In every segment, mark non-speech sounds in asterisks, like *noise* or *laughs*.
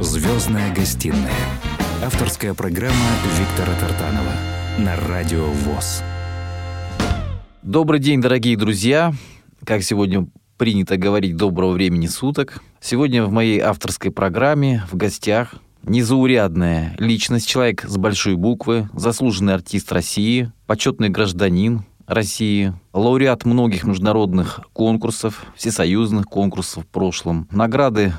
Звездная гостиная. Авторская программа Виктора Тартанова на Радио ВОЗ. Добрый день, дорогие друзья. Как сегодня принято говорить, доброго времени суток. Сегодня в моей авторской программе в гостях незаурядная личность, человек с большой буквы, заслуженный артист России, почетный гражданин России, лауреат многих международных конкурсов, всесоюзных конкурсов в прошлом. Награды,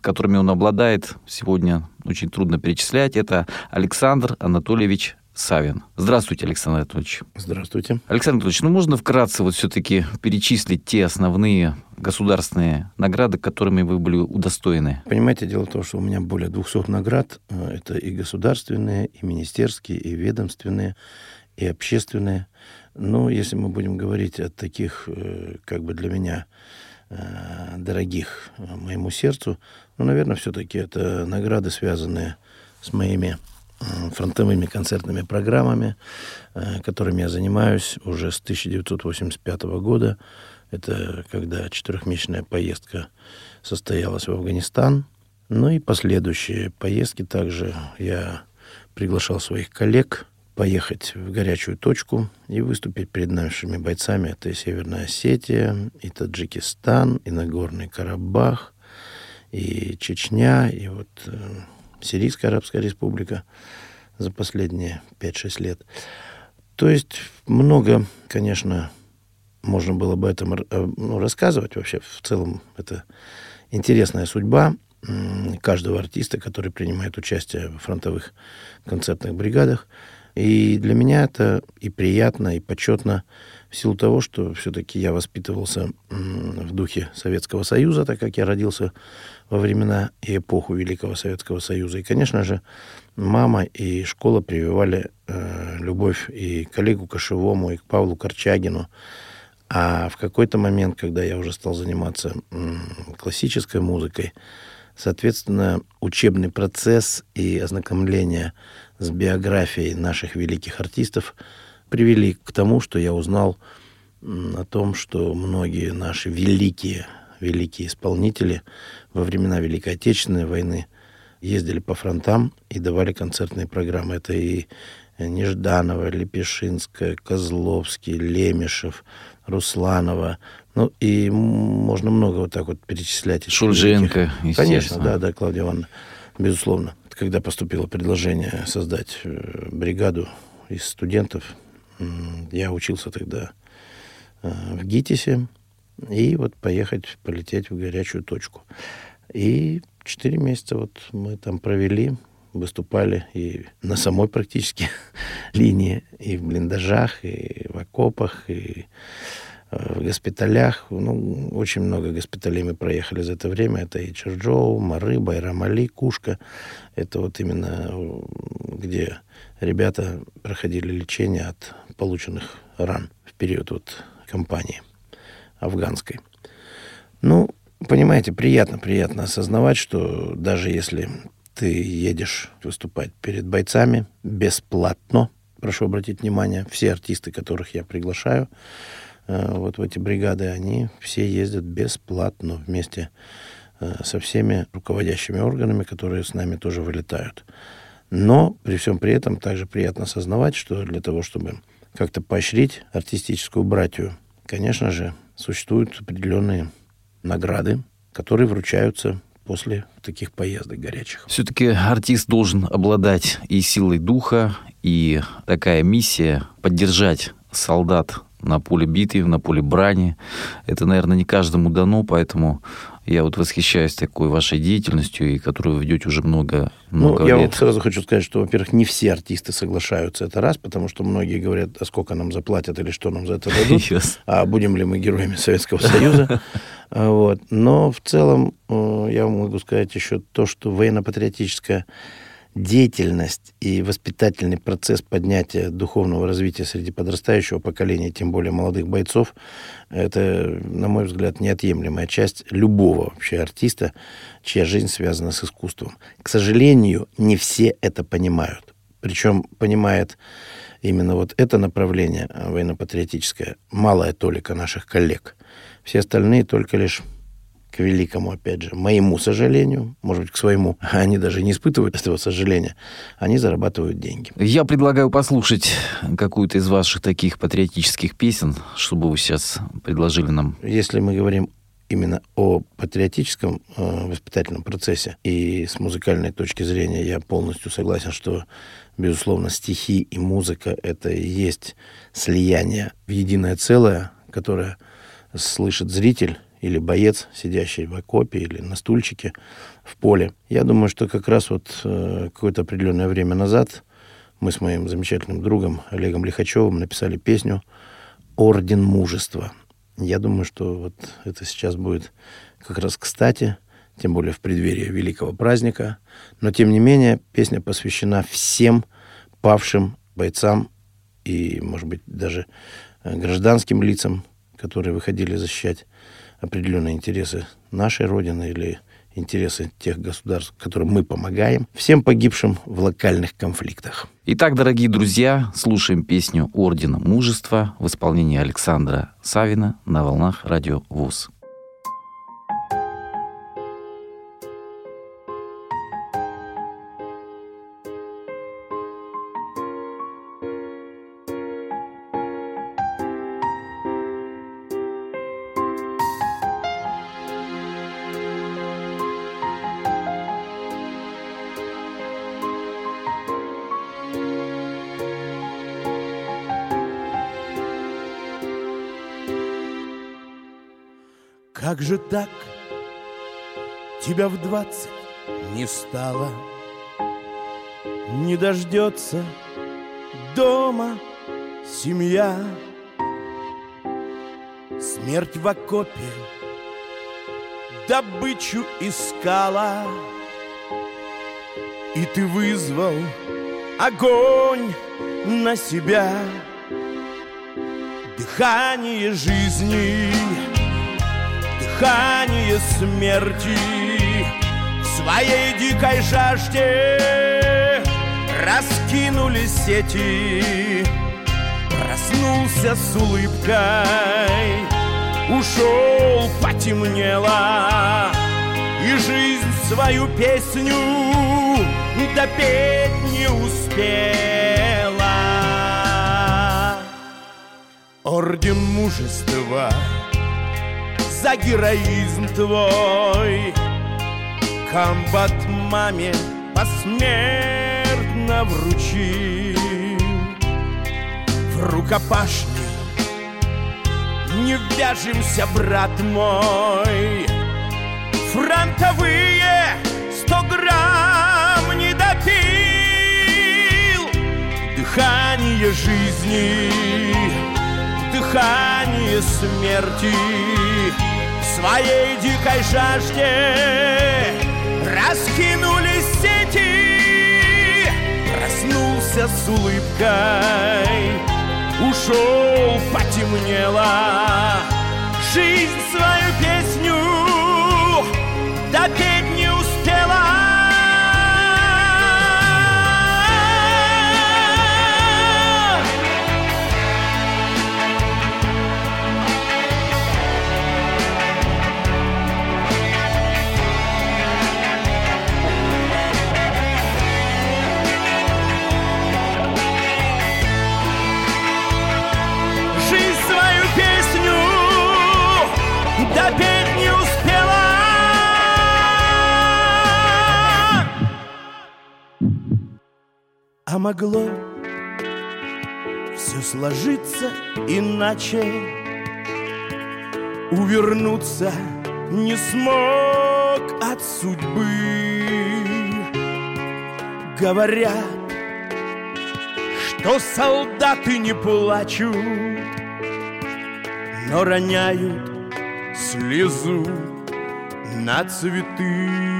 которыми он обладает, сегодня очень трудно перечислять. Это Александр Анатольевич Савин. Здравствуйте, Александр Анатольевич. Здравствуйте. Александр Анатольевич, ну можно вкратце вот все-таки перечислить те основные государственные награды, которыми вы были удостоены? Понимаете, дело в том, что у меня более 200 наград. Это и государственные, и министерские, и ведомственные, и общественные. Но если мы будем говорить о таких, э, как бы для меня, э, дорогих моему сердцу, ну, наверное, все-таки это награды, связанные с моими фронтовыми концертными программами, э, которыми я занимаюсь уже с 1985 года. Это когда четырехмесячная поездка состоялась в Афганистан. Ну и последующие поездки также я приглашал своих коллег поехать в горячую точку и выступить перед нашими бойцами. Это и Северная Осетия, и Таджикистан, и Нагорный Карабах, и Чечня, и вот э, Сирийская Арабская Республика за последние 5-6 лет. То есть много, конечно, можно было бы этом э, ну, рассказывать. Вообще, в целом, это интересная судьба каждого артиста, который принимает участие в фронтовых концертных бригадах. И для меня это и приятно, и почетно в силу того, что все-таки я воспитывался в духе Советского Союза, так как я родился во времена и эпоху Великого Советского Союза. И, конечно же, мама и школа прививали э, любовь и к Олегу Кошевому, и к Павлу Корчагину. А в какой-то момент, когда я уже стал заниматься э, классической музыкой, соответственно, учебный процесс и ознакомление с биографией наших великих артистов привели к тому, что я узнал о том, что многие наши великие, великие исполнители во времена Великой Отечественной войны ездили по фронтам и давали концертные программы. Это и Нежданова, Лепешинская, Козловский, Лемешев, Русланова. Ну, и можно много вот так вот перечислять. Шульженко, Конечно, да, да, Клавдия Ивановна, безусловно. Когда поступило предложение создать э, бригаду из студентов, я учился тогда э, в ГИТИСе, и вот поехать, полететь в горячую точку. И четыре месяца вот мы там провели, выступали и на самой практически *laughs* линии, и в блиндажах, и в окопах, и в госпиталях. Ну, очень много госпиталей мы проехали за это время. Это и Черджоу, Мары, Байрамали, Кушка. Это вот именно э, где ребята проходили лечение от полученных ран в период вот кампании афганской. Ну, понимаете, приятно, приятно осознавать, что даже если ты едешь выступать перед бойцами бесплатно, прошу обратить внимание, все артисты, которых я приглашаю э, вот в эти бригады, они все ездят бесплатно вместе э, со всеми руководящими органами, которые с нами тоже вылетают. Но при всем при этом также приятно осознавать, что для того, чтобы как-то поощрить артистическую братью, конечно же, существуют определенные награды, которые вручаются после таких поездок горячих. Все-таки артист должен обладать и силой духа, и такая миссия поддержать солдат на поле битвы, на поле брани. Это, наверное, не каждому дано, поэтому я вот восхищаюсь такой вашей деятельностью, и которую вы ведете уже много, много ну, я лет. Я вот сразу хочу сказать, что, во-первых, не все артисты соглашаются, это раз, потому что многие говорят, а сколько нам заплатят или что нам за это дадут, *laughs* yes. а будем ли мы героями Советского Союза. *laughs* Вот. Но в целом э, я могу сказать еще то, что военно-патриотическая деятельность и воспитательный процесс поднятия духовного развития среди подрастающего поколения, тем более молодых бойцов, это, на мой взгляд, неотъемлемая часть любого вообще артиста, чья жизнь связана с искусством. К сожалению, не все это понимают. Причем понимает именно вот это направление военно-патриотическое малая толика наших коллег. Все остальные только лишь к великому, опять же, моему сожалению, может быть, к своему, *laughs* они даже не испытывают этого сожаления, они зарабатывают деньги. Я предлагаю послушать какую-то из ваших таких патриотических песен, чтобы вы сейчас предложили нам. Если мы говорим именно о патриотическом э, воспитательном процессе. И с музыкальной точки зрения я полностью согласен, что, безусловно, стихи и музыка — это и есть слияние в единое целое, которое слышит зритель или боец, сидящий в окопе или на стульчике в поле. Я думаю, что как раз вот э, какое-то определенное время назад мы с моим замечательным другом Олегом Лихачевым написали песню «Орден мужества». Я думаю, что вот это сейчас будет как раз кстати, тем более в преддверии великого праздника. Но, тем не менее, песня посвящена всем павшим бойцам и, может быть, даже э, гражданским лицам, которые выходили защищать определенные интересы нашей Родины или интересы тех государств, которым мы помогаем, всем погибшим в локальных конфликтах. Итак, дорогие друзья, слушаем песню «Ордена мужества» в исполнении Александра Савина на волнах радио ВУЗ. Же так тебя в двадцать не стало? Не дождется дома семья. Смерть в окопе добычу искала, И ты вызвал огонь на себя. Дыхание жизни дыхание смерти В своей дикой жажде. Раскинули сети Проснулся с улыбкой, ушел, потемнело И жизнь свою песню допеть не успела. Орден мужества — за героизм твой. Комбат маме посмертно вручил. В рукопашный не вяжемся, брат мой. Фронтовые сто грамм не допил. Дыхание жизни, дыхание смерти своей дикой жажде. Раскинулись сети Проснулся с улыбкой. Ушел, потемнело. Жизнь свою песню допеть А могло все сложиться иначе. Увернуться не смог от судьбы. Говорят, что солдаты не плачут Но роняют слезу на цветы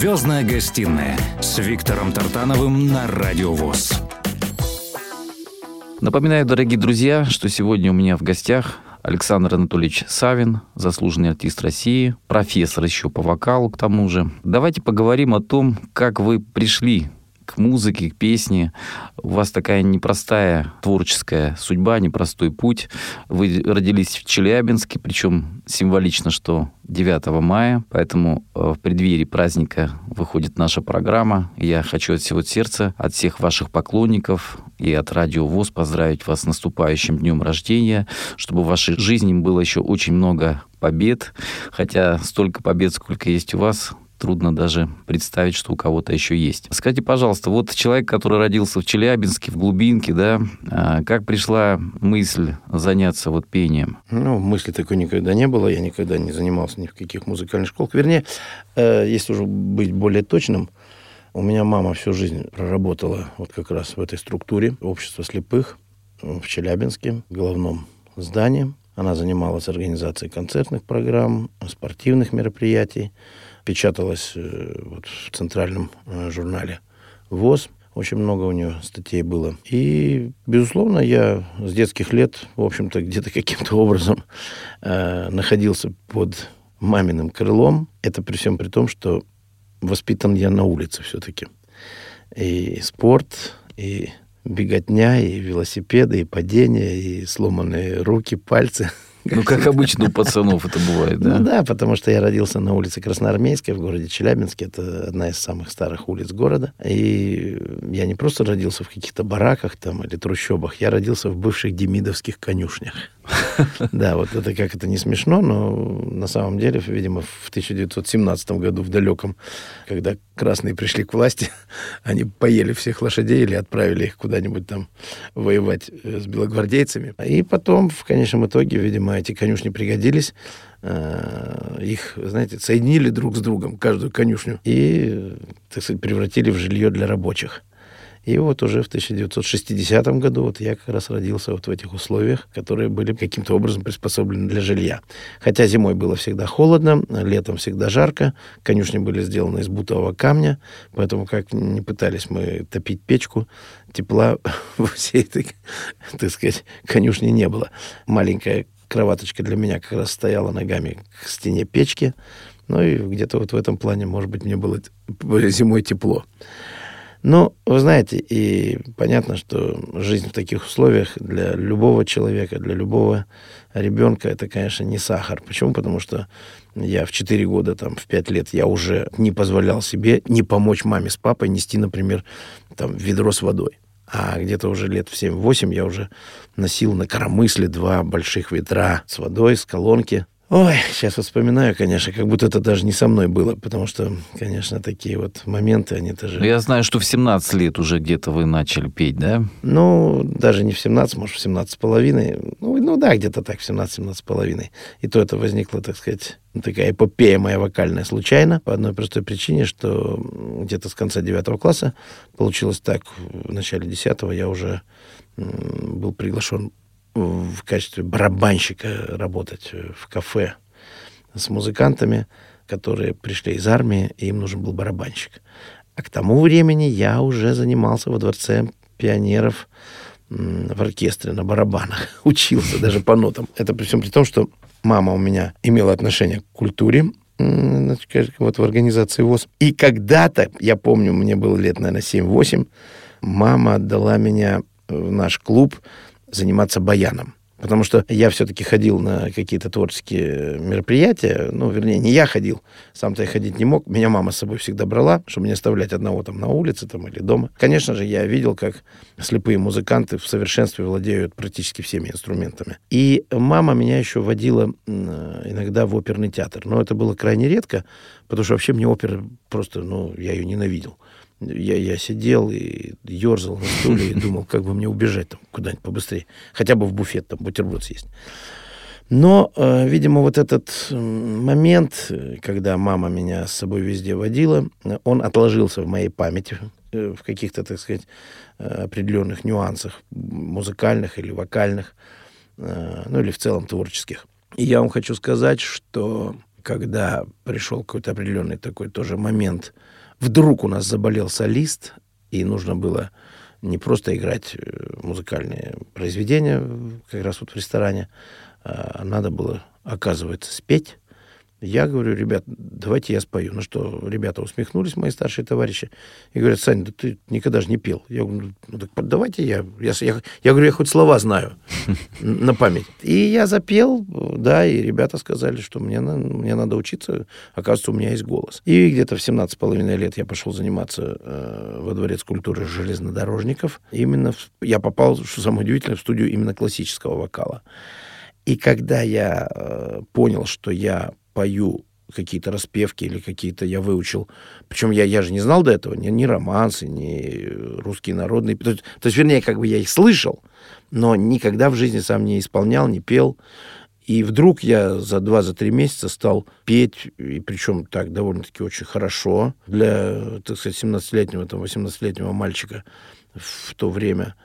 Звездная гостиная с Виктором Тартановым на Радио ВОЗ. Напоминаю, дорогие друзья, что сегодня у меня в гостях Александр Анатольевич Савин, заслуженный артист России, профессор еще по вокалу к тому же. Давайте поговорим о том, как вы пришли к музыке, к песне. У вас такая непростая творческая судьба, непростой путь. Вы родились в Челябинске, причем символично, что 9 мая, поэтому э, в преддверии праздника выходит наша программа. Я хочу от всего сердца, от всех ваших поклонников и от Радио ВОЗ поздравить вас с наступающим днем рождения, чтобы в вашей жизни было еще очень много побед, хотя столько побед, сколько есть у вас, трудно даже представить, что у кого-то еще есть. Скажите, пожалуйста, вот человек, который родился в Челябинске, в глубинке, да, а, как пришла мысль заняться вот пением? Ну, мысли такой никогда не было, я никогда не занимался ни в каких музыкальных школах. Вернее, э, если уже быть более точным, у меня мама всю жизнь проработала вот как раз в этой структуре общества слепых в Челябинске, в головном здании. Она занималась организацией концертных программ, спортивных мероприятий печаталась э, вот, в центральном э, журнале ВОЗ. Очень много у нее статей было. И, безусловно, я с детских лет, в общем-то, где-то каким-то образом э, находился под маминым крылом. Это при всем при том, что воспитан я на улице все-таки. И спорт, и беготня, и велосипеды, и падения, и сломанные руки, пальцы *laughs* – ну, как обычно у пацанов это бывает, да? Ну да, потому что я родился на улице Красноармейской в городе Челябинске. Это одна из самых старых улиц города. И я не просто родился в каких-то бараках там или трущобах, я родился в бывших демидовских конюшнях. *laughs* Да, вот это как это не смешно, но на самом деле, видимо, в 1917 году, в далеком, когда красные пришли к власти, *laughs* они поели всех лошадей или отправили их куда-нибудь там воевать э, с белогвардейцами. И потом, в конечном итоге, видимо, эти конюшни пригодились э, их, знаете, соединили друг с другом, каждую конюшню, и, так сказать, превратили в жилье для рабочих. И вот уже в 1960 году вот я как раз родился вот в этих условиях, которые были каким-то образом приспособлены для жилья. Хотя зимой было всегда холодно, летом всегда жарко, конюшни были сделаны из бутового камня, поэтому как не пытались мы топить печку, тепла *laughs* во всей этой, так сказать, конюшне не было. Маленькая кроваточка для меня как раз стояла ногами к стене печки, ну и где-то вот в этом плане, может быть, мне было зимой тепло. Но, вы знаете, и понятно, что жизнь в таких условиях для любого человека, для любого ребенка, это, конечно, не сахар. Почему? Потому что я в 4 года, там, в 5 лет, я уже не позволял себе не помочь маме с папой нести, например, там, ведро с водой. А где-то уже лет в 7-8 я уже носил на коромысле два больших ведра с водой, с колонки. Ой, сейчас вспоминаю, конечно, как будто это даже не со мной было, потому что, конечно, такие вот моменты, они тоже... Ну, я знаю, что в 17 лет уже где-то вы начали петь, да? Ну, даже не в 17, может, в 17 с половиной. Ну, ну да, где-то так, в 17-17 с половиной. И то это возникло, так сказать, такая эпопея моя вокальная случайно, по одной простой причине, что где-то с конца 9 класса получилось так, в начале 10 я уже был приглашен в качестве барабанщика работать в кафе с музыкантами, которые пришли из армии, и им нужен был барабанщик. А к тому времени я уже занимался во дворце пионеров в оркестре на барабанах. *laughs* Учился даже по нотам. Это при всем при том, что мама у меня имела отношение к культуре, вот в организации ВОЗ. И когда-то, я помню, мне было лет, наверное, 7-8, мама отдала меня в наш клуб заниматься баяном. Потому что я все-таки ходил на какие-то творческие мероприятия. Ну, вернее, не я ходил. Сам-то я ходить не мог. Меня мама с собой всегда брала, чтобы не оставлять одного там на улице там, или дома. Конечно же, я видел, как слепые музыканты в совершенстве владеют практически всеми инструментами. И мама меня еще водила иногда в оперный театр. Но это было крайне редко, потому что вообще мне опера просто, ну, я ее ненавидел я, я сидел и ерзал на стуле и думал, как бы мне убежать там куда-нибудь побыстрее. Хотя бы в буфет там бутерброд съесть. Но, э, видимо, вот этот момент, когда мама меня с собой везде водила, он отложился в моей памяти э, в каких-то, так сказать, э, определенных нюансах музыкальных или вокальных, ну или в целом творческих. И я вам хочу сказать, что когда пришел какой-то определенный такой тоже момент, вдруг у нас заболел солист, и нужно было не просто играть э, музыкальные произведения как раз вот в ресторане, а надо было, оказывается, спеть. Я говорю, ребят, давайте я спою. Ну что, ребята усмехнулись, мои старшие товарищи, и говорят, Саня, да ты никогда же не пел. Я говорю, ну так давайте я. Я, я, я говорю, я хоть слова знаю *laughs* на память. И я запел, да, и ребята сказали, что мне, мне надо учиться, оказывается, у меня есть голос. И где-то в 17 половиной лет я пошел заниматься э, во Дворец культуры железнодорожников. Именно в, я попал, что самое удивительное, в студию именно классического вокала. И когда я э, понял, что я пою какие-то распевки или какие-то я выучил. Причем я, я же не знал до этого ни, ни романсы, ни русские народные. То есть, то есть, вернее, как бы я их слышал, но никогда в жизни сам не исполнял, не пел. И вдруг я за два, за три месяца стал петь, и причем так довольно-таки очень хорошо для, так сказать, 17-летнего, там, 18-летнего мальчика в то время –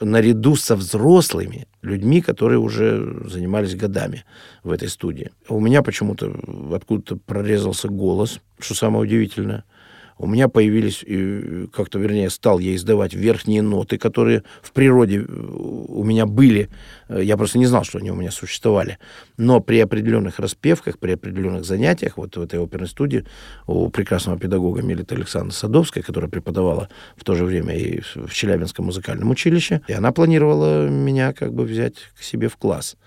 наряду со взрослыми людьми, которые уже занимались годами в этой студии. У меня почему-то откуда-то прорезался голос, что самое удивительное – у меня появились, как-то, вернее, стал я издавать верхние ноты, которые в природе э, у меня были. Э, я просто не знал, что они у меня существовали. Но при определенных распевках, при определенных занятиях, вот в этой оперной студии у прекрасного педагога Мелиты Александра Садовской, которая преподавала в то же время и в Челябинском музыкальном училище, и она планировала меня как бы взять к себе в класс.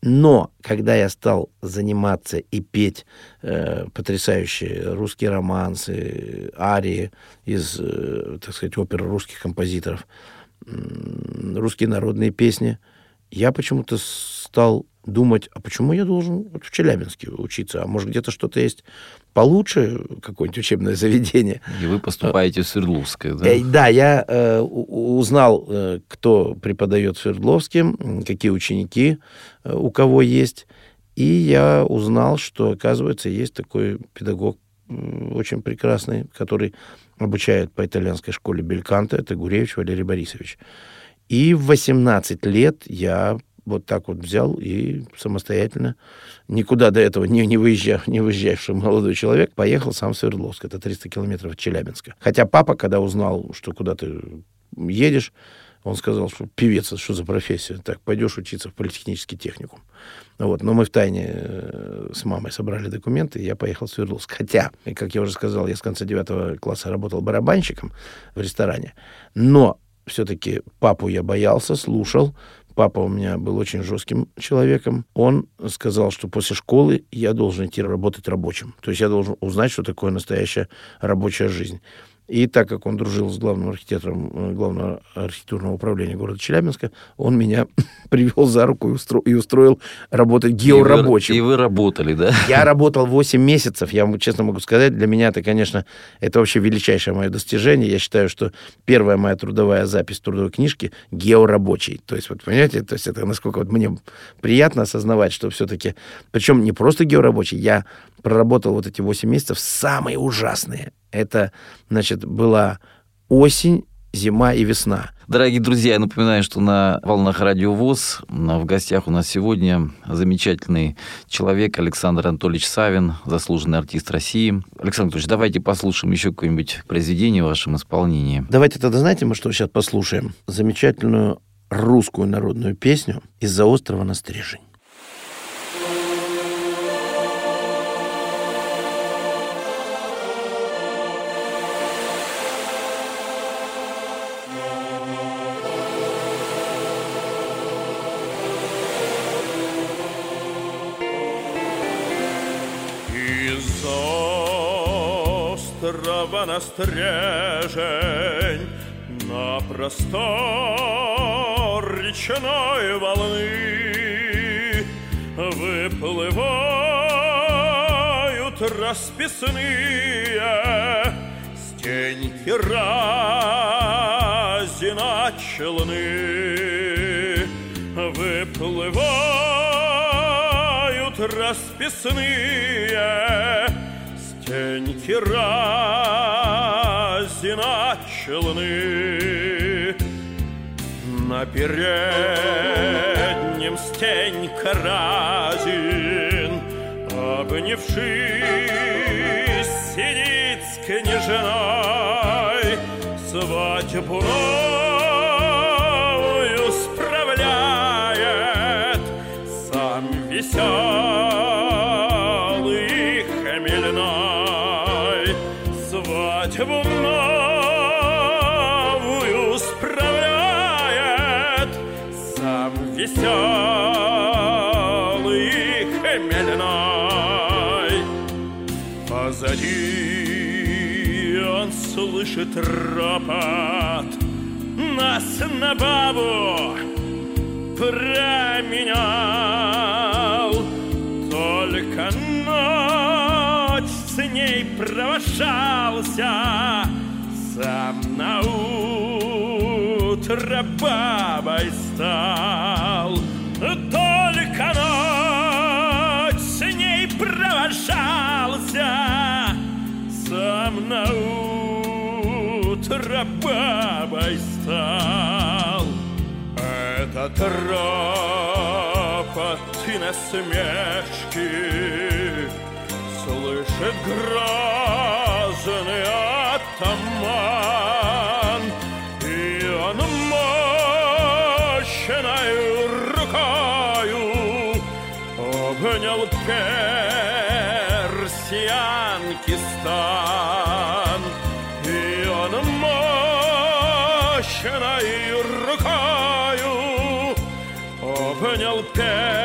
Но когда я стал заниматься и петь э, потрясающие русские романсы, арии из, э, так сказать, оперы русских композиторов, э, русские народные песни, я почему-то стал думать, а почему я должен вот в Челябинске учиться? А может, где-то что-то есть получше, какое-нибудь учебное заведение? И вы поступаете в Свердловское, да? Э, да, я э, узнал, э, кто преподает в Свердловске, какие ученики э, у кого есть. И я узнал, что, оказывается, есть такой педагог очень прекрасный, который обучает по итальянской школе Бельканта, это Гуревич Валерий Борисович. И в 18 лет я вот так вот взял и самостоятельно, никуда до этого не, не, выезжав, не выезжавший молодой человек, поехал сам в Свердловск. Это 300 километров от Челябинска. Хотя папа, когда узнал, что куда ты едешь, он сказал, что певец, что за профессия? Так, пойдешь учиться в политехнический техникум. Вот. Но мы в тайне э, с мамой собрали документы, и я поехал в Свердловск. Хотя, как я уже сказал, я с конца девятого класса работал барабанщиком в ресторане. Но все-таки папу я боялся, слушал. Папа у меня был очень жестким человеком. Он сказал, что после школы я должен идти работать рабочим. То есть я должен узнать, что такое настоящая рабочая жизнь. И так как он дружил с главным архитектором э, главного архитектурного управления города Челябинска, он меня *laughs* привел за руку и, устро... и устроил работать георабочим. И вы, и вы работали, да? *laughs* Я работал 8 месяцев. Я вам честно могу сказать, для меня это, конечно, это вообще величайшее мое достижение. Я считаю, что первая моя трудовая запись трудовой книжки георабочий. То есть, вот понимаете, то есть это насколько вот мне приятно осознавать, что все-таки, причем не просто георабочий, я проработал вот эти 8 месяцев самые ужасные. Это, значит, была осень, зима и весна. Дорогие друзья, я напоминаю, что на волнах Радио ВОЗ в гостях у нас сегодня замечательный человек Александр Анатольевич Савин, заслуженный артист России. Александр Анатольевич, давайте послушаем еще какое-нибудь произведение в вашем исполнении. Давайте тогда, знаете, мы что сейчас послушаем? Замечательную русскую народную песню «Из-за острова на стрижень». Стрежень На простор речной волны Выплывают расписные Стеньки разина челны Выплывают расписные Теньки разина челны На переднем стенька разин обнявшись, сидит с княжиной, свадьбу новую он слышит ропот, нас на бабу променял. Только ночь с ней провожался, сам на утро бабой стал. Бабой стал. Этот ропот и насмешки Слышит грозный атаман И он мощною рукою Обнял персианки стан Обнял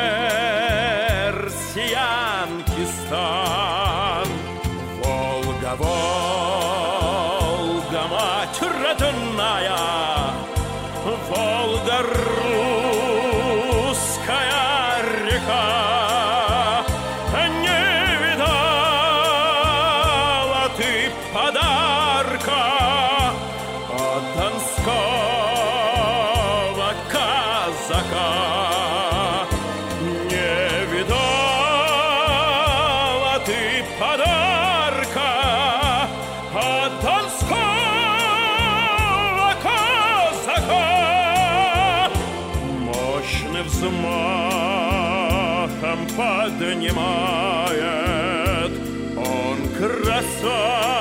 взмахом поднимает. Он красавицу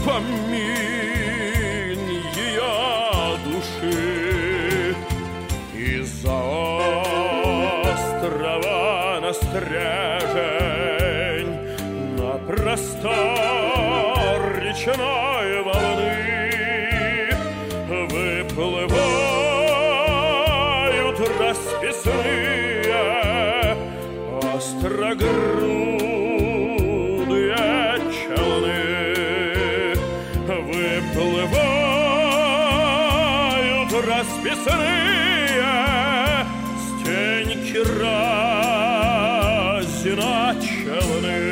Напомин ее души Из-за острова на стрежень На простор речной челны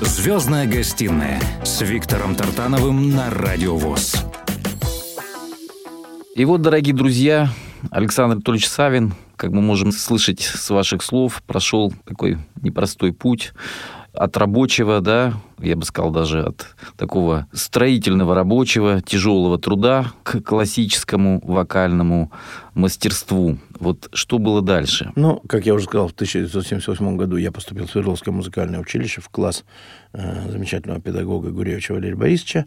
Звездная гостиная с Виктором Тартановым на Радио ВОЗ. И вот, дорогие друзья, Александр Анатольевич Савин, как мы можем слышать с ваших слов, прошел такой непростой путь от рабочего, да, я бы сказал, даже от такого строительного рабочего, тяжелого труда к классическому вокальному мастерству. Вот что было дальше? Ну, как я уже сказал, в 1978 году я поступил в Свердловское музыкальное училище в класс э, замечательного педагога Гуревича Валерия Борисовича.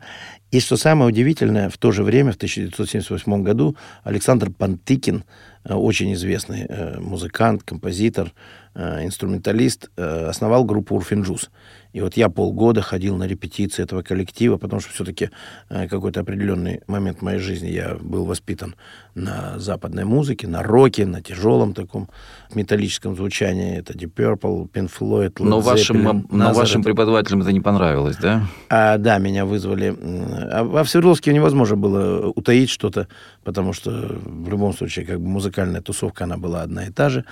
И что самое удивительное, в то же время, в 1978 году, Александр Пантыкин, э, очень известный э, музыкант, композитор, э, инструменталист, э, основал группу «Урфинджус». И вот я полгода ходил на репетиции этого коллектива, потому что все-таки э, какой-то определенный момент в моей жизни я был воспитан на западной музыке, на роке, на тяжелом таком металлическом звучании. Это Deep Purple, Pink Floyd, Led Но вашим, Zeppelin, но вашим преподавателям это не понравилось, да? А, да, меня вызвали. А, а в Свердловске невозможно было утаить что-то, потому что в любом случае как бы музыкальная тусовка, она была одна и та же.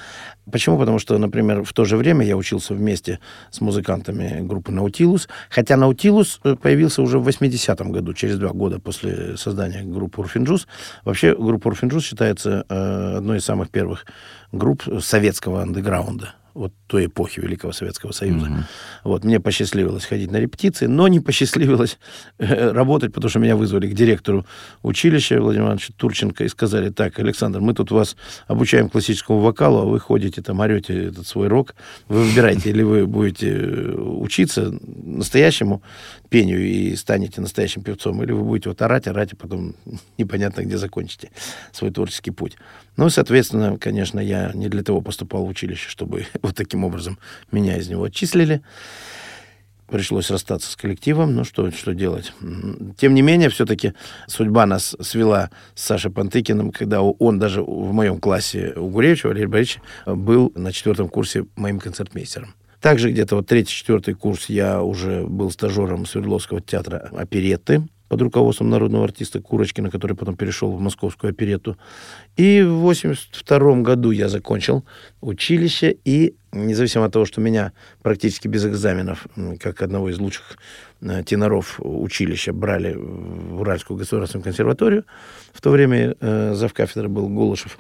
Почему? Потому что, например, в то же время я учился вместе с музыкантами группы «Наутилус», хотя «Наутилус» э, появился уже в 80-м году, через два года после создания группы «Урфин Джюс». Вообще, группа «Урфин Джюс» считается э, одной из самых первых групп советского андеграунда вот той эпохи Великого Советского Союза. Мгм. Вот, мне посчастливилось ходить на репетиции, но не посчастливилось э, работать, потому что меня вызвали к директору училища Владимиру Ивановичу Турченко и сказали, так, Александр, мы тут вас обучаем классическому вокалу, а вы ходите там, орете этот свой рок, вы выбираете, или вы будете э, учиться настоящему пению и станете настоящим певцом, или вы будете вот орать, орать, и потом *laughs* непонятно, где закончите свой творческий путь. Ну, соответственно, конечно, я не для того поступал в училище, чтобы *laughs* вот таким образом меня из него отчислили. Пришлось расстаться с коллективом, ну что, что делать. Тем не менее, все-таки судьба нас свела с Сашей Пантыкиным, когда он даже в моем классе у Гуревича, Валерия Борисовича, был на четвертом курсе моим концертмейстером. Также где-то вот третий-четвертый курс я уже был стажером Свердловского театра оперетты под руководством народного артиста Курочкина, который потом перешел в московскую оперетту. И в 82 году я закончил училище, и независимо от того, что меня практически без экзаменов, как одного из лучших э, теноров училища, брали в Уральскую государственную консерваторию, в то время э, завкафедрой был Голышев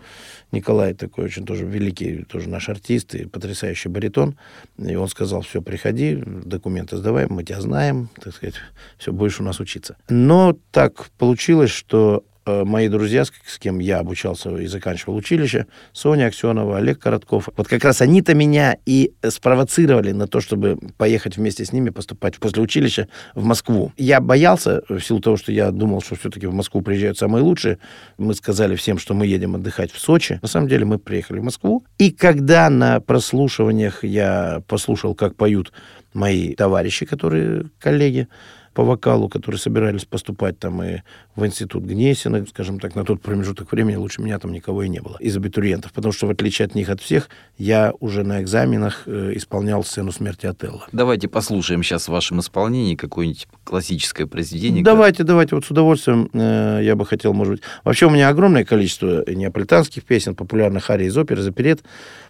Николай, такой очень тоже великий, тоже наш артист и потрясающий баритон. И он сказал, все, приходи, документы сдавай, мы тебя знаем, так сказать, все, будешь у нас учиться. Но так получилось, что мои друзья, с, с кем я обучался и заканчивал училище, Соня Аксенова, Олег Коротков, вот как раз они-то меня и спровоцировали на то, чтобы поехать вместе с ними поступать после училища в Москву. Я боялся, в силу того, что я думал, что все-таки в Москву приезжают самые лучшие. Мы сказали всем, что мы едем отдыхать в Сочи. На самом деле мы приехали в Москву. И когда на прослушиваниях я послушал, как поют мои товарищи, которые коллеги, по вокалу, которые собирались поступать там и в институт Гнесина, скажем так, на тот промежуток времени лучше меня там никого и не было из абитуриентов, потому что в отличие от них, от всех, я уже на экзаменах э, исполнял сцену смерти Отелла. Давайте послушаем сейчас в вашем исполнении какое-нибудь классическое произведение. Давайте, давайте, вот с удовольствием э, я бы хотел, может быть... Вообще у меня огромное количество неаполитанских песен, популярных арий из оперы, из оперет,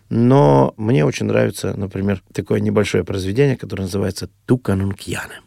но мне очень нравится, например, такое небольшое произведение, которое называется «Туканункьяне».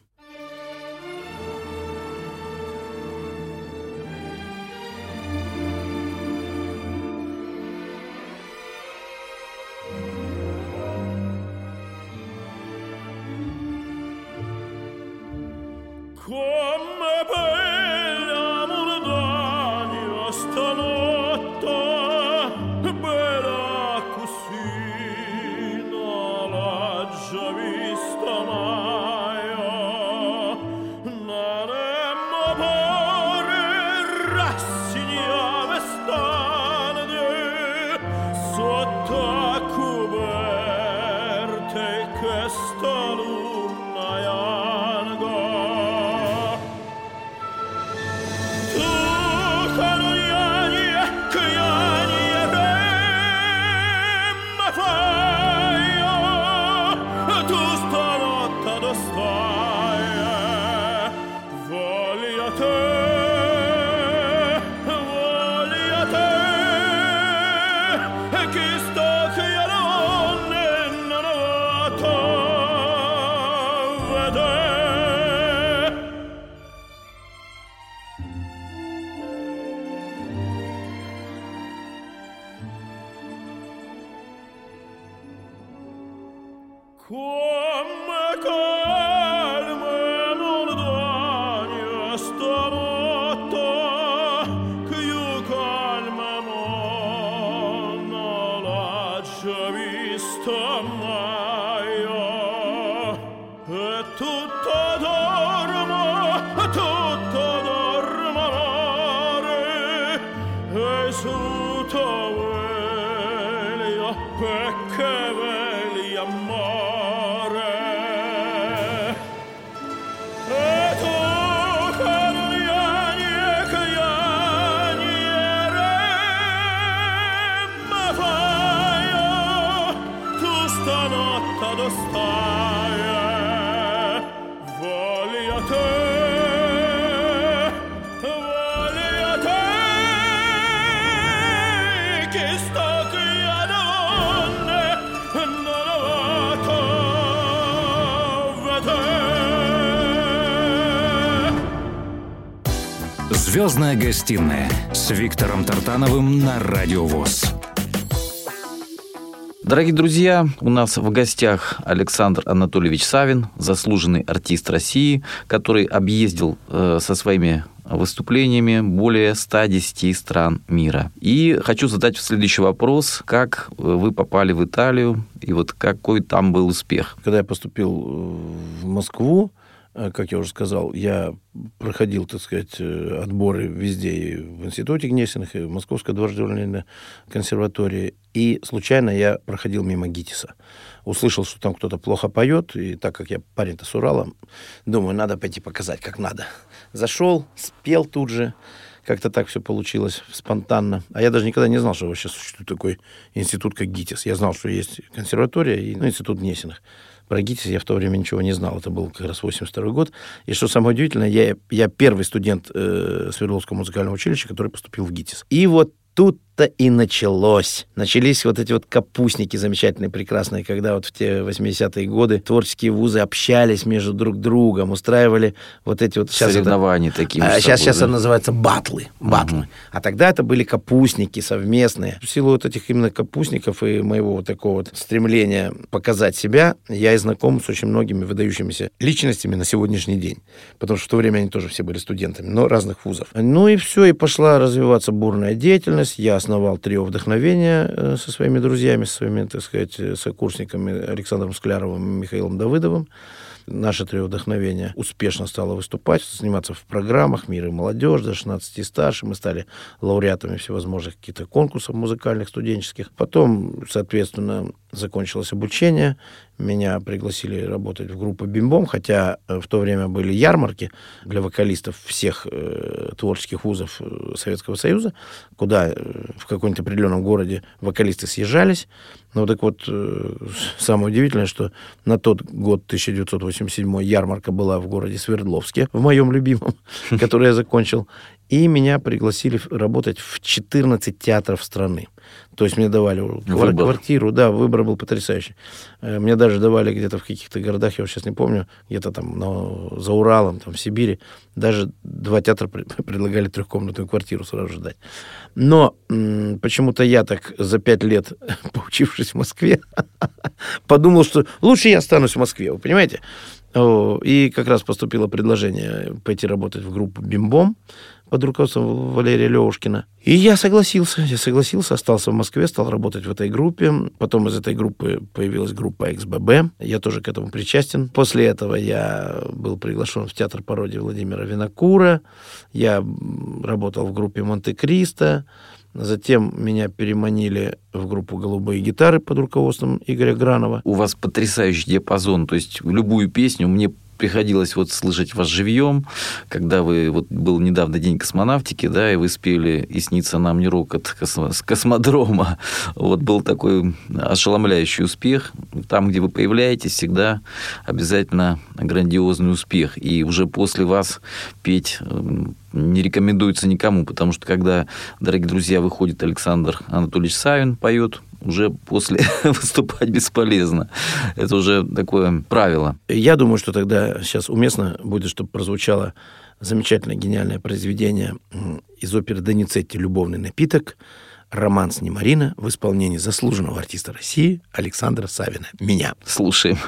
Звездная гостиная с Виктором Тартановым на Радио ВОЗ. Дорогие друзья, у нас в гостях Александр Анатольевич Савин, заслуженный артист России, который объездил э, со своими выступлениями более 110 стран мира. И хочу задать следующий вопрос. Как вы попали в Италию, и вот какой там был успех? Когда я поступил в Москву, Э, как я уже сказал, я проходил, так сказать, э, отборы везде, и в Институте Гнесиных, и в Московской дворжевной консерватории, и случайно я проходил мимо ГИТИСа. Услышал, что там кто-то плохо поет, и так как я парень-то с Урала, думаю, надо пойти показать, как надо. Зашел, спел тут же, как-то так все получилось спонтанно. А я даже никогда не знал, что вообще существует такой институт, как ГИТИС. Я знал, что есть консерватория и ну, институт Гнесиных. Про ГИТИС я в то время ничего не знал. Это был как раз 82 год. И что самое удивительное, я, я первый студент э, Свердловского музыкального училища, который поступил в ГИТИС. И вот тут-то и началось. Начались вот эти вот капустники замечательные, прекрасные, когда вот в те 80-е годы творческие вузы общались между друг другом, устраивали вот эти вот... Соревнования это, такие. А, сейчас, сейчас это называется батлы. батлы. Угу. А тогда это были капустники совместные. В силу вот этих именно капустников и моего вот такого вот стремления показать себя, я и знаком с очень многими выдающимися личностями на сегодняшний день. Потому что в то время они тоже все были студентами, но разных вузов. Ну и все, и пошла развиваться бурная деятельность. Я основал трио вдохновения э, со своими друзьями, со своими, так сказать, э, сокурсниками Александром Скляровым и Михаилом Давыдовым наше трио вдохновения успешно стало выступать, сниматься в программах «Мир и молодежь», до 16 и старше. Мы стали лауреатами всевозможных каких-то конкурсов музыкальных, студенческих. Потом, соответственно, закончилось обучение. Меня пригласили работать в группу «Бимбом», хотя э, в то время были ярмарки для вокалистов всех э, творческих вузов э, Советского Союза, куда э, в каком-то определенном городе вокалисты съезжались. Ну, так вот, э, *laughs* самое удивительное, что на тот год, 1987 ярмарка была в городе Свердловске, в моем любимом, *laughs* который я закончил, и меня пригласили работать в 14 театров страны. То есть мне давали выбор. квартиру, да, выбор был потрясающий. Э, мне даже давали где-то в каких-то городах, я сейчас не помню, где-то там на, за Уралом, там в Сибири, даже два театра *laughs* предлагали трехкомнатную квартиру сразу же дать. Но почему-то я так за пять лет, *laughs* поучившись в Москве, *laughs* подумал, что лучше я останусь в Москве, вы понимаете? И как раз поступило предложение пойти работать в группу «Бимбом», под руководством Валерия Левушкина. И я согласился, я согласился, остался в Москве, стал работать в этой группе. Потом из этой группы появилась группа XBB. Я тоже к этому причастен. После этого я был приглашен в театр пародии Владимира Винокура. Я работал в группе Монте-Кристо. Затем меня переманили в группу «Голубые гитары» под руководством Игоря Гранова. У вас потрясающий диапазон, то есть любую песню мне приходилось вот слышать вас живьем, когда вы, вот был недавно день космонавтики, да, и вы спели «И снится нам не рокот с космодрома». Вот был такой ошеломляющий успех. Там, где вы появляетесь, всегда обязательно грандиозный успех. И уже после вас петь не рекомендуется никому, потому что когда, дорогие друзья, выходит Александр Анатольевич Савин, поет, уже после *laughs* выступать бесполезно. Это уже такое правило. Я думаю, что тогда сейчас уместно будет, чтобы прозвучало замечательное, гениальное произведение из оперы Доницетти «Любовный напиток», романс Немарина в исполнении заслуженного артиста России Александра Савина. Меня. Слушаем.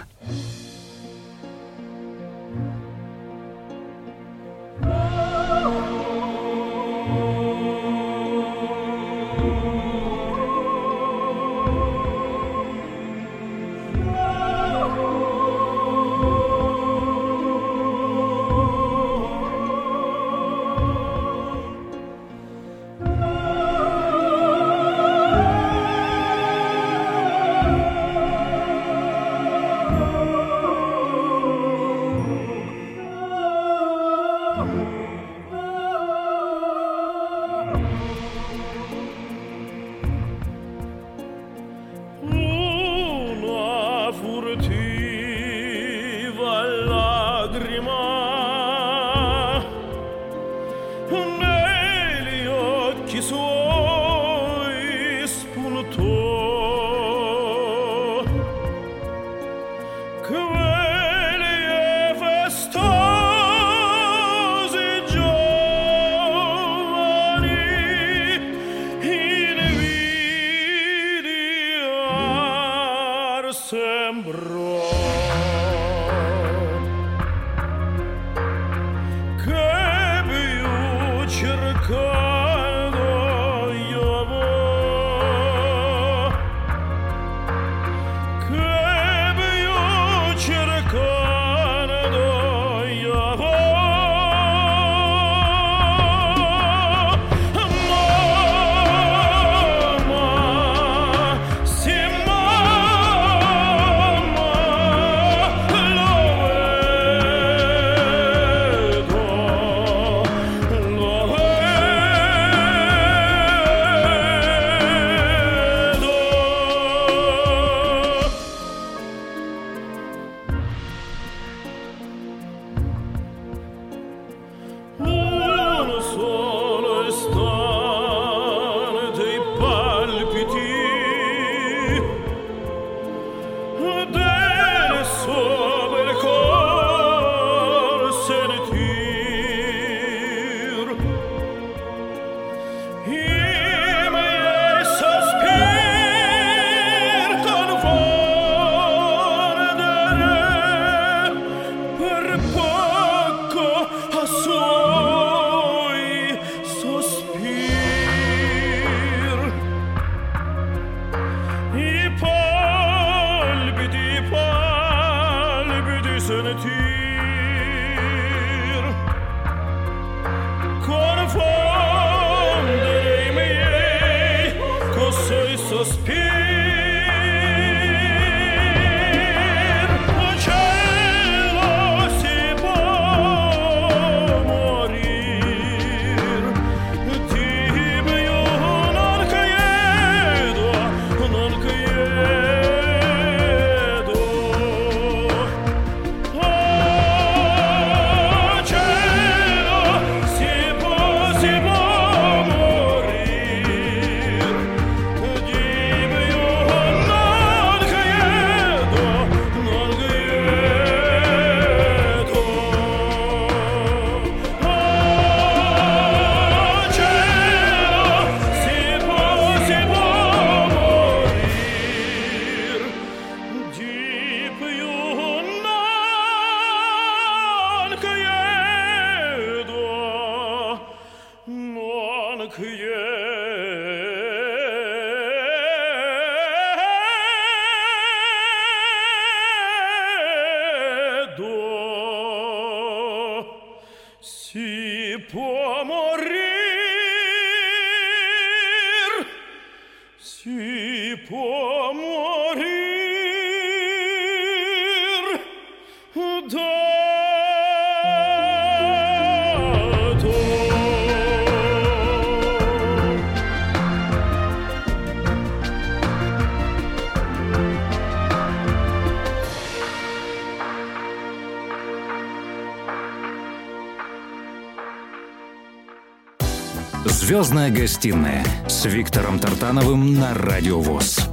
Звездная гостиная с Виктором Тартановым на Радио ВОЗ.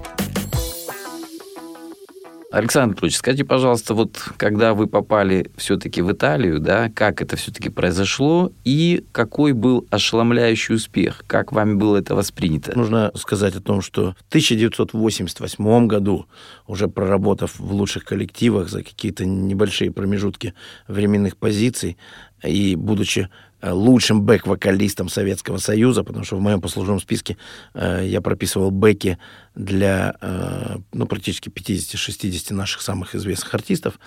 Александр Петрович, скажите, пожалуйста, вот когда вы попали все-таки в Италию, да, как это все-таки произошло и какой был ошеломляющий успех? Как вами было это воспринято? Нужно сказать о том, что в 1988 году, уже проработав в лучших коллективах за какие-то небольшие промежутки временных позиций и будучи лучшим бэк-вокалистом Советского Союза, потому что в моем послужном списке э, я прописывал бэки для э, ну, практически 50-60 наших самых известных артистов.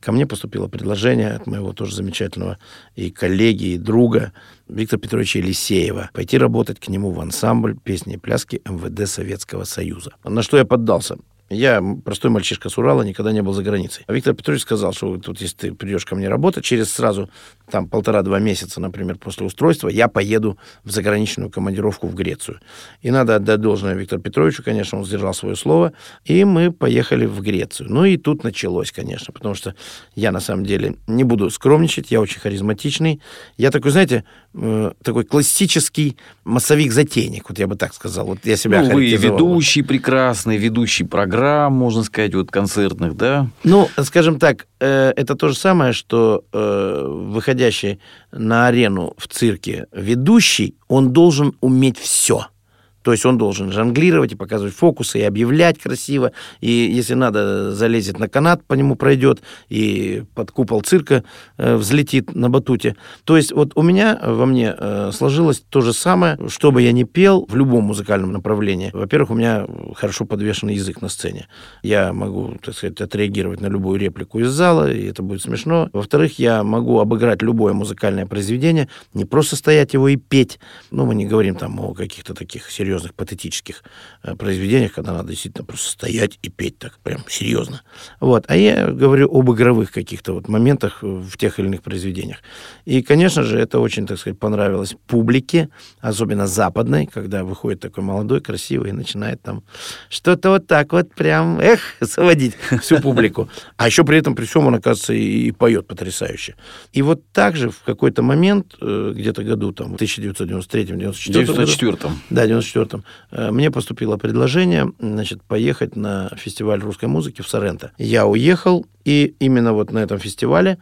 Ко мне поступило предложение от моего тоже замечательного и коллеги, и друга Виктора Петровича Елисеева пойти работать к нему в ансамбль песни и пляски МВД Советского Союза. На что я поддался? Я простой мальчишка с Урала, никогда не был за границей. А Виктор Петрович сказал, что тут, если ты придешь ко мне работать, через сразу там полтора-два месяца, например, после устройства, я поеду в заграничную командировку в Грецию. И надо отдать должное Виктору Петровичу, конечно, он сдержал свое слово, и мы поехали в Грецию. Ну и тут началось, конечно, потому что я на самом деле не буду скромничать, я очень харизматичный. Я такой, знаете, э, такой классический массовик-затейник, вот я бы так сказал. Вот я себя Ну, вы ведущий прекрасный, ведущий программ, можно сказать, вот концертных, да? Ну, скажем так, э, это то же самое, что э, выходящий на арену в цирке ведущий, он должен уметь все. То есть он должен жонглировать и показывать фокусы, и объявлять красиво, и если надо, залезет на канат, по нему пройдет, и под купол цирка э, взлетит на батуте. То есть вот у меня во мне э, сложилось то же самое, что бы я ни пел в любом музыкальном направлении. Во-первых, у меня хорошо подвешенный язык на сцене. Я могу, так сказать, отреагировать на любую реплику из зала, и это будет смешно. Во-вторых, я могу обыграть любое музыкальное произведение, не просто стоять его и петь. Ну, мы не говорим там о каких-то таких серьезных серьезных патетических э, произведениях, когда надо действительно просто стоять и петь так прям серьезно. Вот. А я говорю об игровых каких-то вот моментах в тех или иных произведениях. И, конечно же, это очень, так сказать, понравилось публике, особенно западной, когда выходит такой молодой, красивый и начинает там что-то вот так вот прям, эх, *laughs* заводить всю публику. А еще при этом, при всем, он, оказывается, и, и поет потрясающе. И вот так же в какой-то момент, э, где-то году, там, в 1993-1994 году... Да, 94 счетом. Э, мне поступило предложение значит, поехать на фестиваль русской музыки в Соренто. Я уехал, и именно вот на этом фестивале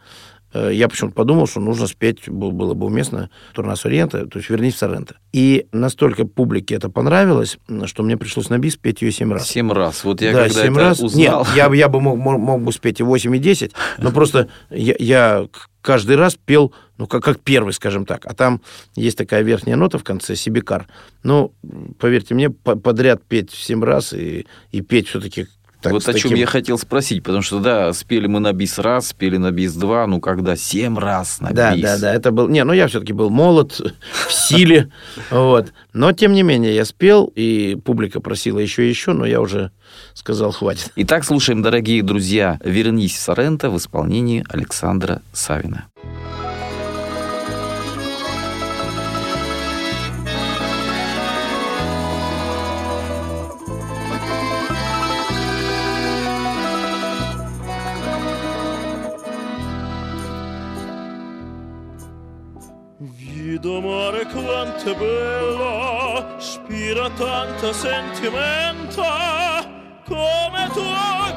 э, я почему-то подумал, что нужно спеть, было бы уместно, «Турна Сориента», то есть «Вернись в Соренто». И настолько публике это понравилось, что мне пришлось на бис петь ее семь раз. Семь раз. Вот я да, когда 7 это раз. узнал... Нет, я, я бы мог, мог, мог бы спеть и восемь и 10, но *laughs* просто я, я каждый раз пел ну, как, как первый, скажем так. А там есть такая верхняя нота в конце, сибикар. Ну, поверьте мне, по- подряд петь в 7 раз и, и петь все-таки так, вот о чем таким- я хотел спросить, потому что, да, спели мы на бис раз, спели на бис два, ну, когда семь раз на Да, бис. да, да, это был... Не, ну я все-таки был молод, в силе, вот. Но, тем не менее, я спел, и публика просила еще и еще, но я уже сказал, хватит. Итак, слушаем, дорогие друзья, «Вернись в Соренто» в исполнении Александра Савина. Vedo è bella, spira tanta sentimenta, come tu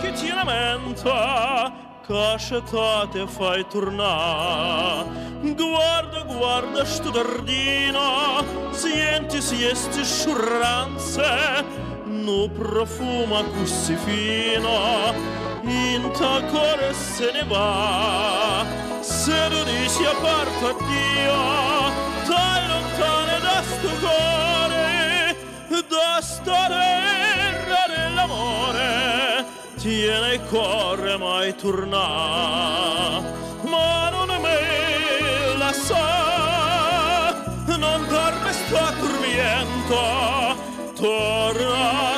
che ti lamenta, cascetate fai tornare. Guarda, guarda sto dardino, senti, siesti sciurranze, no profuma così fino, in cuore se ne va. Se tu dici a parte da sto cuore, da sta terra dell'amore, tiene il cuore mai torna. Ma non me la sa, non dorme sto tormento, torna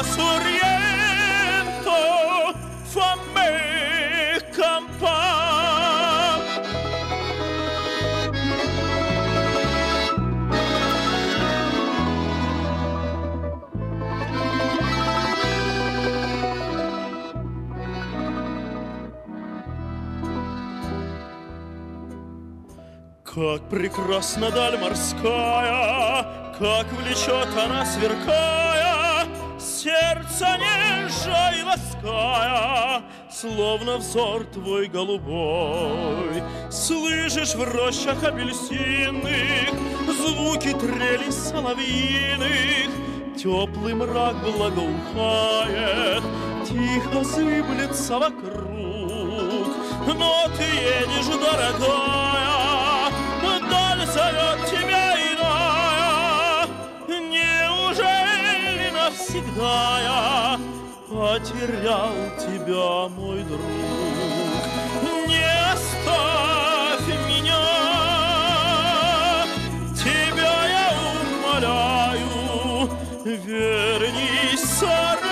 Как прекрасна даль морская, Как влечет она сверкая, Сердце нежа и лаская, Словно взор твой голубой. Слышишь в рощах апельсинных Звуки трели соловьиных, Теплый мрак благоухает, Тихо зыблется вокруг. Но ты едешь, дорогая, зовет тебя иная. Неужели навсегда я Потерял тебя, мой друг? Не оставь меня, Тебя я умоляю, Вернись, Соренто,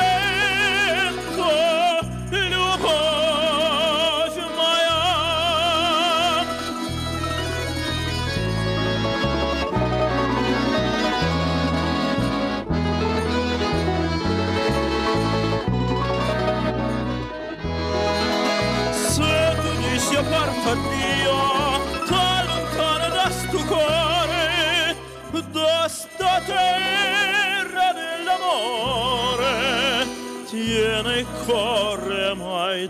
viene e corre mai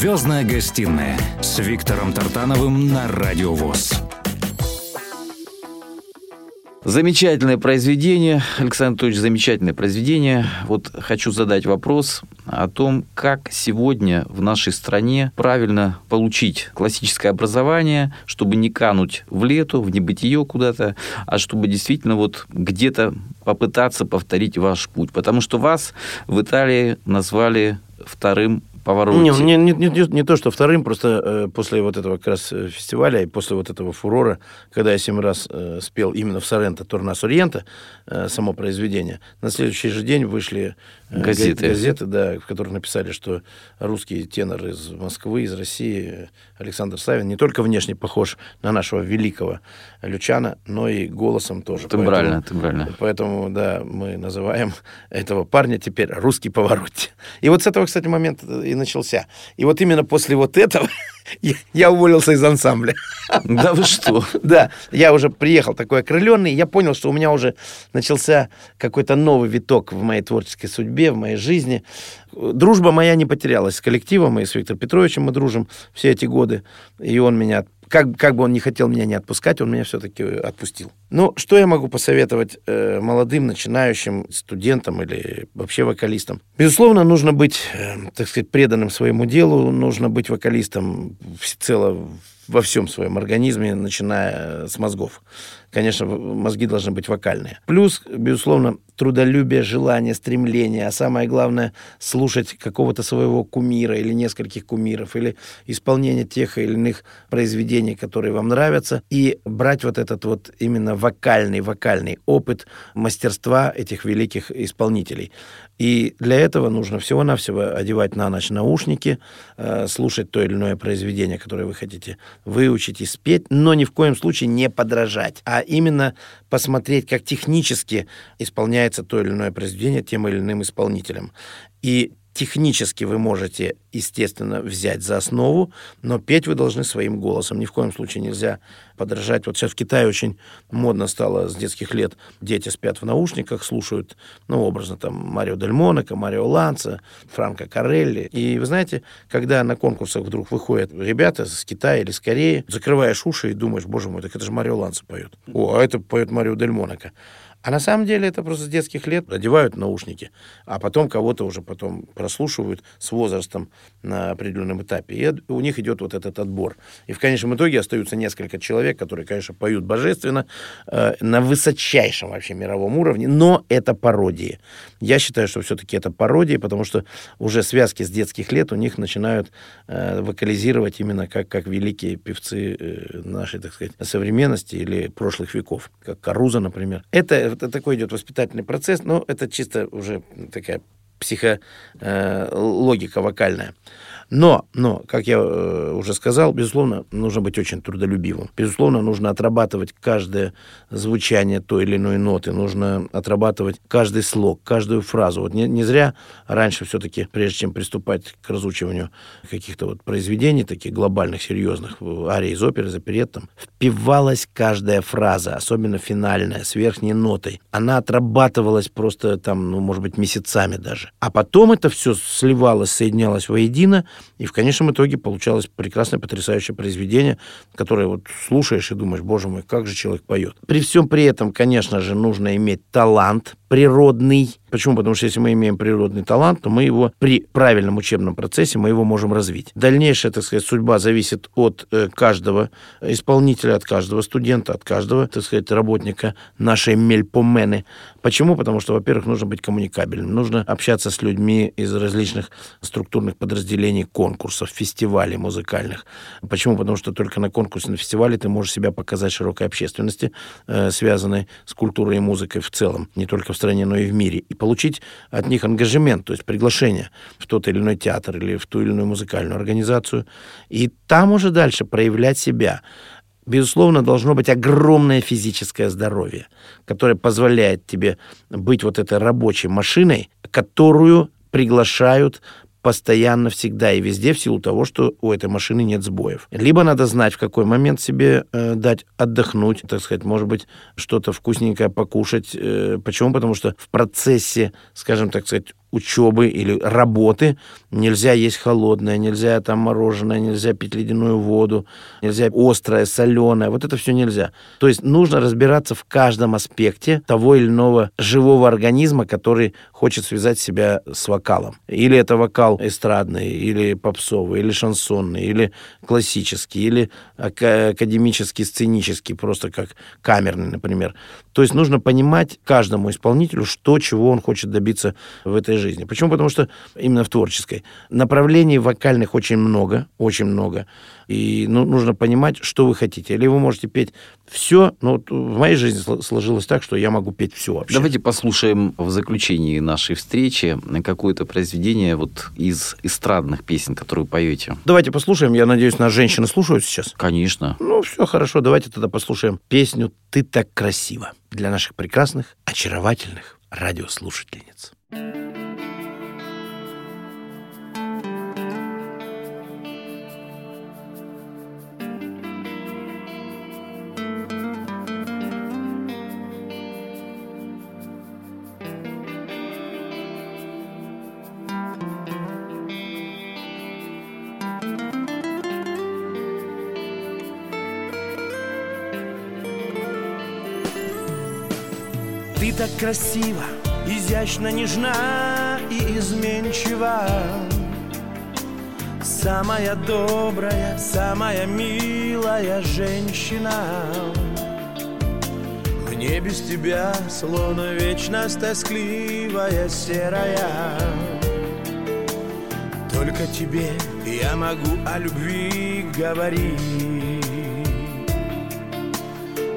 Звездная гостиная с Виктором Тартановым на Радио ВОЗ. Замечательное произведение, Александр Анатольевич, замечательное произведение. Вот хочу задать вопрос о том, как сегодня в нашей стране правильно получить классическое образование, чтобы не кануть в лету, в небытие куда-то, а чтобы действительно вот где-то попытаться повторить ваш путь. Потому что вас в Италии назвали вторым повороте. Не, не, не, не, не то, что вторым, просто э, после вот этого как раз э, фестиваля и после вот этого фурора, когда я семь раз э, спел именно в Соренто Турна Ориента, э, само произведение, на следующий же день вышли э, Газеты. га- газеты, да, в которых написали, что русский тенор из Москвы, из России, Александр Савин, не только внешне похож на нашего великого Лючана, но и голосом тоже. Тембрально, Поэтому- тембрально. Поэтому, да, мы называем *laughs* этого парня теперь русский поворот. И вот с этого, кстати, момента и начался. И вот именно после вот этого *laughs* я- уволился из ансамбля. Да вы что? *laughs* Да, я уже приехал такой окрыленный, я понял, что у меня уже начался какой-то новый виток в моей творческой судьбе, в моей жизни. Дружба моя не потерялась с коллективом, и с Виктором Петровичем мы дружим все эти годы, и он меня, как, как бы он не хотел меня не отпускать, он меня все-таки отпустил. Ну, что я могу посоветовать э, молодым, начинающим студентам или вообще вокалистам? Безусловно, нужно быть, э, так сказать, преданным своему делу, нужно быть вокалистом всецело во всем своем организме, начиная с мозгов. Конечно, мозги должны быть вокальные. Плюс, безусловно, трудолюбие, желание, стремление, а самое главное, слушать какого-то своего кумира или нескольких кумиров, или исполнение тех или иных произведений, которые вам нравятся, и брать вот этот вот именно вокальный, вокальный опыт мастерства этих великих исполнителей. И для этого нужно всего-навсего одевать на ночь наушники, э, слушать то или иное произведение, которое вы хотите выучить и спеть, но ни в коем случае не подражать, а именно посмотреть, как технически исполняется то или иное произведение тем или иным исполнителем. И технически вы можете, естественно, взять за основу, но петь вы должны своим голосом. Ни в коем случае нельзя подражать. Вот сейчас в Китае очень модно стало с детских лет. Дети спят в наушниках, слушают, ну, образно, там, Марио Дель Монако, Марио Ланца, Франко Карелли. И вы знаете, когда на конкурсах вдруг выходят ребята с Китая или с Кореи, закрываешь уши и думаешь, боже мой, так это же Марио Ланца поет. О, а это поет Марио Дель Монако. А на самом деле это просто с детских лет одевают наушники, а потом кого-то уже потом прослушивают с возрастом на определенном этапе. И у них идет вот этот отбор. И в конечном итоге остаются несколько человек, которые, конечно, поют божественно, э, на высочайшем вообще мировом уровне, но это пародии. Я считаю, что все-таки это пародии, потому что уже связки с детских лет у них начинают э, вокализировать именно как, как великие певцы э, нашей, так сказать, современности или прошлых веков, как Каруза, например. Это, это такой идет воспитательный процесс, но это чисто уже такая психологика вокальная. Но, но, как я э, уже сказал, безусловно, нужно быть очень трудолюбивым. Безусловно, нужно отрабатывать каждое звучание той или иной ноты, нужно отрабатывать каждый слог, каждую фразу. Вот не, не зря раньше все-таки, прежде чем приступать к разучиванию каких-то вот произведений, таких глобальных, серьезных, арий из оперы, из там, впивалась каждая фраза, особенно финальная, с верхней нотой. Она отрабатывалась просто там, ну, может быть, месяцами даже. А потом это все сливалось, соединялось воедино, и в конечном итоге получалось прекрасное, потрясающее произведение, которое вот слушаешь и думаешь, боже мой, как же человек поет. При всем при этом, конечно же, нужно иметь талант природный. Почему? Потому что если мы имеем природный талант, то мы его при правильном учебном процессе мы его можем развить. Дальнейшая, так сказать, судьба зависит от э, каждого исполнителя, от каждого студента, от каждого, так сказать, работника нашей мельпомены. Почему? Потому что, во-первых, нужно быть коммуникабельным, нужно общаться с людьми из различных структурных подразделений конкурсов, фестивалей музыкальных. Почему? Потому что только на конкурсе, на фестивале ты можешь себя показать широкой общественности, э, связанной с культурой и музыкой в целом, не только в стране, но и в мире, и получить от них ангажемент, то есть приглашение в тот или иной театр или в ту или иную музыкальную организацию, и там уже дальше проявлять себя. Безусловно, должно быть огромное физическое здоровье, которое позволяет тебе быть вот этой рабочей машиной, которую приглашают постоянно, всегда и везде в силу того, что у этой машины нет сбоев. Либо надо знать, в какой момент себе э, дать отдохнуть, так сказать, может быть, что-то вкусненькое покушать. Э, почему? Потому что в процессе, скажем так сказать, учебы или работы нельзя есть холодное, нельзя там мороженое, нельзя пить ледяную воду, нельзя острое, соленое. Вот это все нельзя. То есть нужно разбираться в каждом аспекте того или иного живого организма, который хочет связать себя с вокалом. Или это вокал эстрадный, или попсовый, или шансонный, или классический, или академический, сценический, просто как камерный, например. То есть нужно понимать каждому исполнителю, что, чего он хочет добиться в этой жизни. Почему? Потому что именно в творческой. Направлений вокальных очень много, очень много. И ну, нужно понимать, что вы хотите. Или вы можете петь все. Но вот в моей жизни сложилось так, что я могу петь все вообще. Давайте послушаем в заключении нашей встречи какое-то произведение вот из эстрадных песен, которые вы поете. Давайте послушаем. Я надеюсь, нас женщины слушают сейчас. Конечно. Ну, все хорошо. Давайте тогда послушаем песню «Ты так красиво» для наших прекрасных, очаровательных радиослушательниц. thank you так красиво, изящно, нежна и изменчива. Самая добрая, самая милая женщина. Мне без тебя словно вечность тоскливая, серая. Только тебе я могу о любви говорить.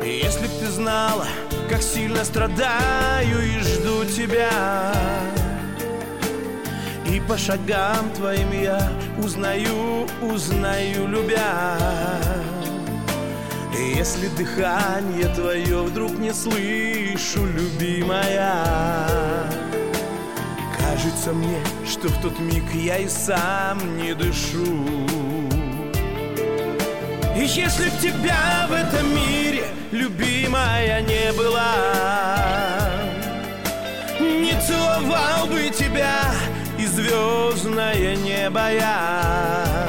Если б ты знала, как сильно страдаю и жду тебя. И по шагам твоим я узнаю, узнаю, любя. И если дыхание твое вдруг не слышу, любимая Кажется мне, что в тот миг я и сам не дышу. И если б тебя в этом мире любимая, не была. Не целовал бы тебя и звездное небо я.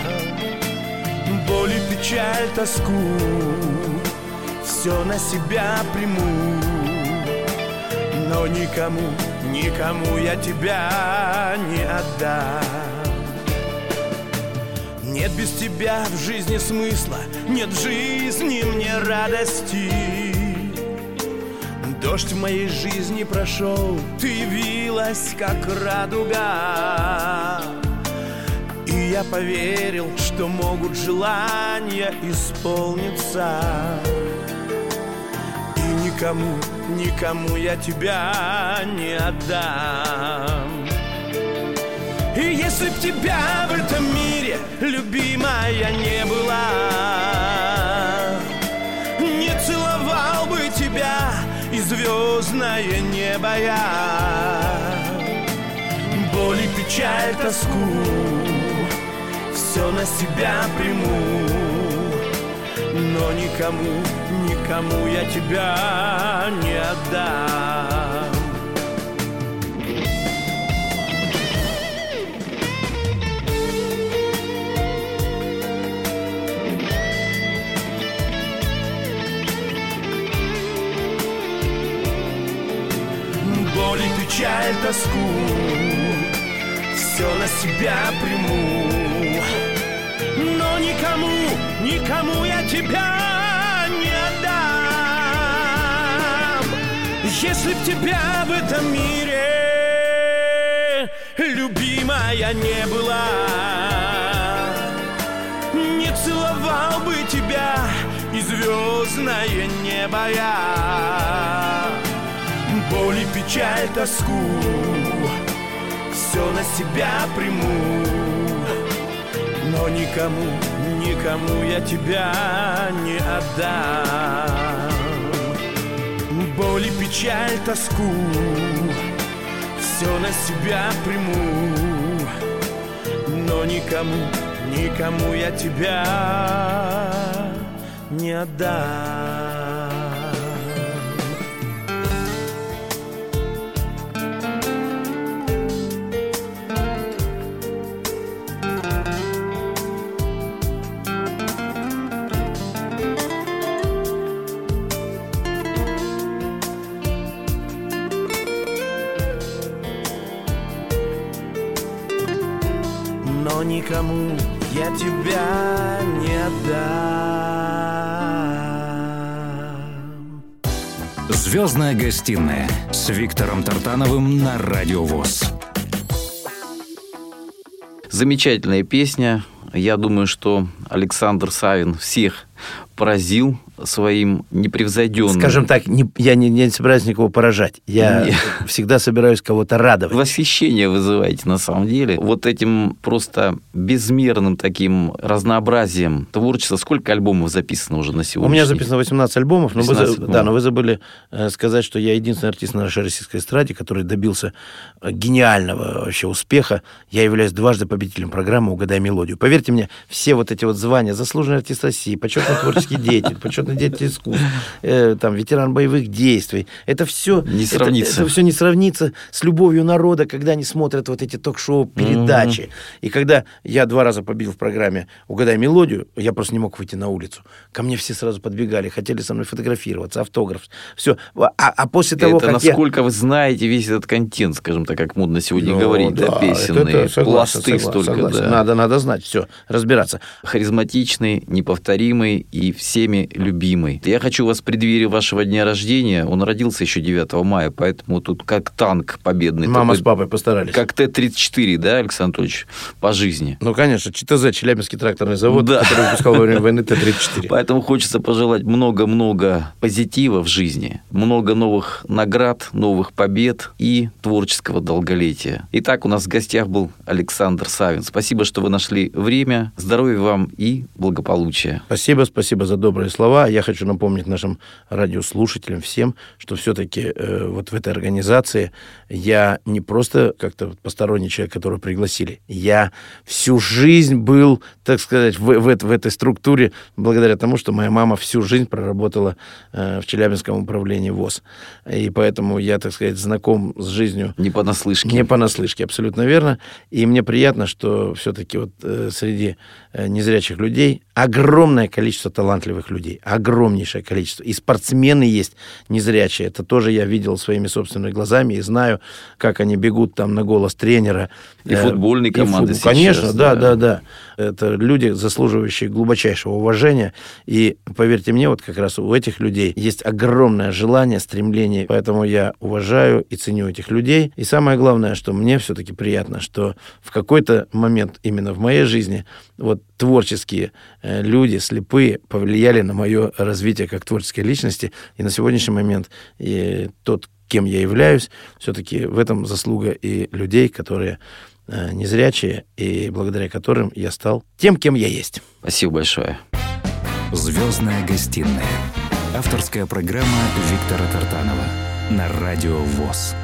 Боль и печаль, тоску Все на себя приму. Но никому, никому я тебя не отдам без тебя в жизни смысла, нет в жизни мне радости. Дождь в моей жизни прошел, ты явилась, как радуга. И я поверил, что могут желания исполниться. И никому, никому я тебя не отдам. Если б тебя в этом мире, любимая, не была Не целовал бы тебя и звездное небо я. Боль и печаль, тоску Все на себя приму Но никому, никому я тебя не отдам печаль, тоску. Все на себя приму. Но никому, никому я тебя не отдам. Если б тебя в этом мире Любимая не была Не целовал бы тебя И звездное небо я боль и печаль, тоску. Все на себя приму. Но никому, никому я тебя не отдам. Боль и печаль, тоску. Все на себя приму. Но никому, никому я тебя не отдам никому я тебя не отдам. Звездная гостиная с Виктором Тартановым на Радио ВОЗ. Замечательная песня. Я думаю, что Александр Савин всех поразил своим непревзойденным... Скажем так, не, я не, не собираюсь никого поражать. Я Не. *laughs* всегда собираюсь кого-то радовать. Восхищение вызываете на самом деле. Вот этим просто безмерным таким разнообразием творчества. Сколько альбомов записано уже на У сегодня? меня записано 18 альбомов, но, вы, 18 за- альбомов. да, но вы забыли э, сказать, что я единственный артист на нашей российской эстраде, который добился э, гениального вообще успеха. Я являюсь дважды победителем программы «Угадай мелодию». Поверьте мне, все вот эти вот звания «Заслуженный артист России», «Почетный творческий *laughs* деятель», «Почетный деятель искусств», э, там, «Ветеран боевых действий», это все... Не сравнится. Это, все не сравнится с любовью народа, когда они смотрят вот эти ток-шоу, передачи. И когда я два раза победил в программе «Угадай мелодию», я просто не мог выйти на улицу. Ко мне все сразу подбегали, хотели со мной фотографироваться, автограф. Все. А, а после того, это как я... насколько вы знаете весь этот контент, скажем так, как модно сегодня Ну, говорить, да, да, песенные, это- это согласен, пласты согласен, столько, согласен. да. Надо, надо знать, все, разбираться. харизматичный, неповторимый и всеми любимый. Я хочу вас в преддверии вашего дня рождения, он родился еще 9 мая, поэтому тут как танк победный. Мама такой, с папой постарались. Как Т-34, да, Александр Анатольевич, по жизни. Ну, конечно, ЧТЗ, Челябинский тракторный завод, Да. который выпускал во время войны Т-34. *laughs* Поэтому хочется пожелать много-много позитива в жизни, много новых наград, новых побед и творческого долголетия. Итак, у нас в гостях был Александр Савин. Спасибо, что вы нашли время. Здоровья вам и благополучия. Спасибо, спасибо за добрые слова. Я хочу напомнить нашим радиослушателям всем, что все-таки э, вот в этой организации я не просто как-то посторонний человек, которого пригласили. Я всю жизнь был, так сказать, в, в, в этой структуре благодаря тому, что моя мама всю жизнь проработала э, в Челябинском управлении ВОЗ. И поэтому я, так сказать, знаком с жизнью Не понаслышке. не понаслышке, абсолютно верно. И мне приятно, что все-таки вот э, среди незрячих людей огромное количество талантливых людей, огромнейшее количество. И спортсмены есть незрячие. Это тоже я видел своими собственными глазами и знаю, как они бегут там на голос тренера. И Э, футбольные и фут- команды сейчас, Конечно, да, да. да, да. Это люди, заслуживающие глубочайшего уважения. И поверьте мне, вот как раз у этих людей есть огромное желание, стремление. Поэтому я уважаю и ценю этих людей. И самое главное, что мне все-таки приятно, что в какой-то момент именно в моей жизни вот творческие э, люди, слепые, повлияли на мое развитие как творческой личности. И на сегодняшний момент и тот, кем я являюсь, все-таки в этом заслуга и людей, которые незрячие, и благодаря которым я стал тем, кем я есть. Спасибо большое. Звездная гостиная. Авторская программа Виктора Тартанова на Радио ВОЗ.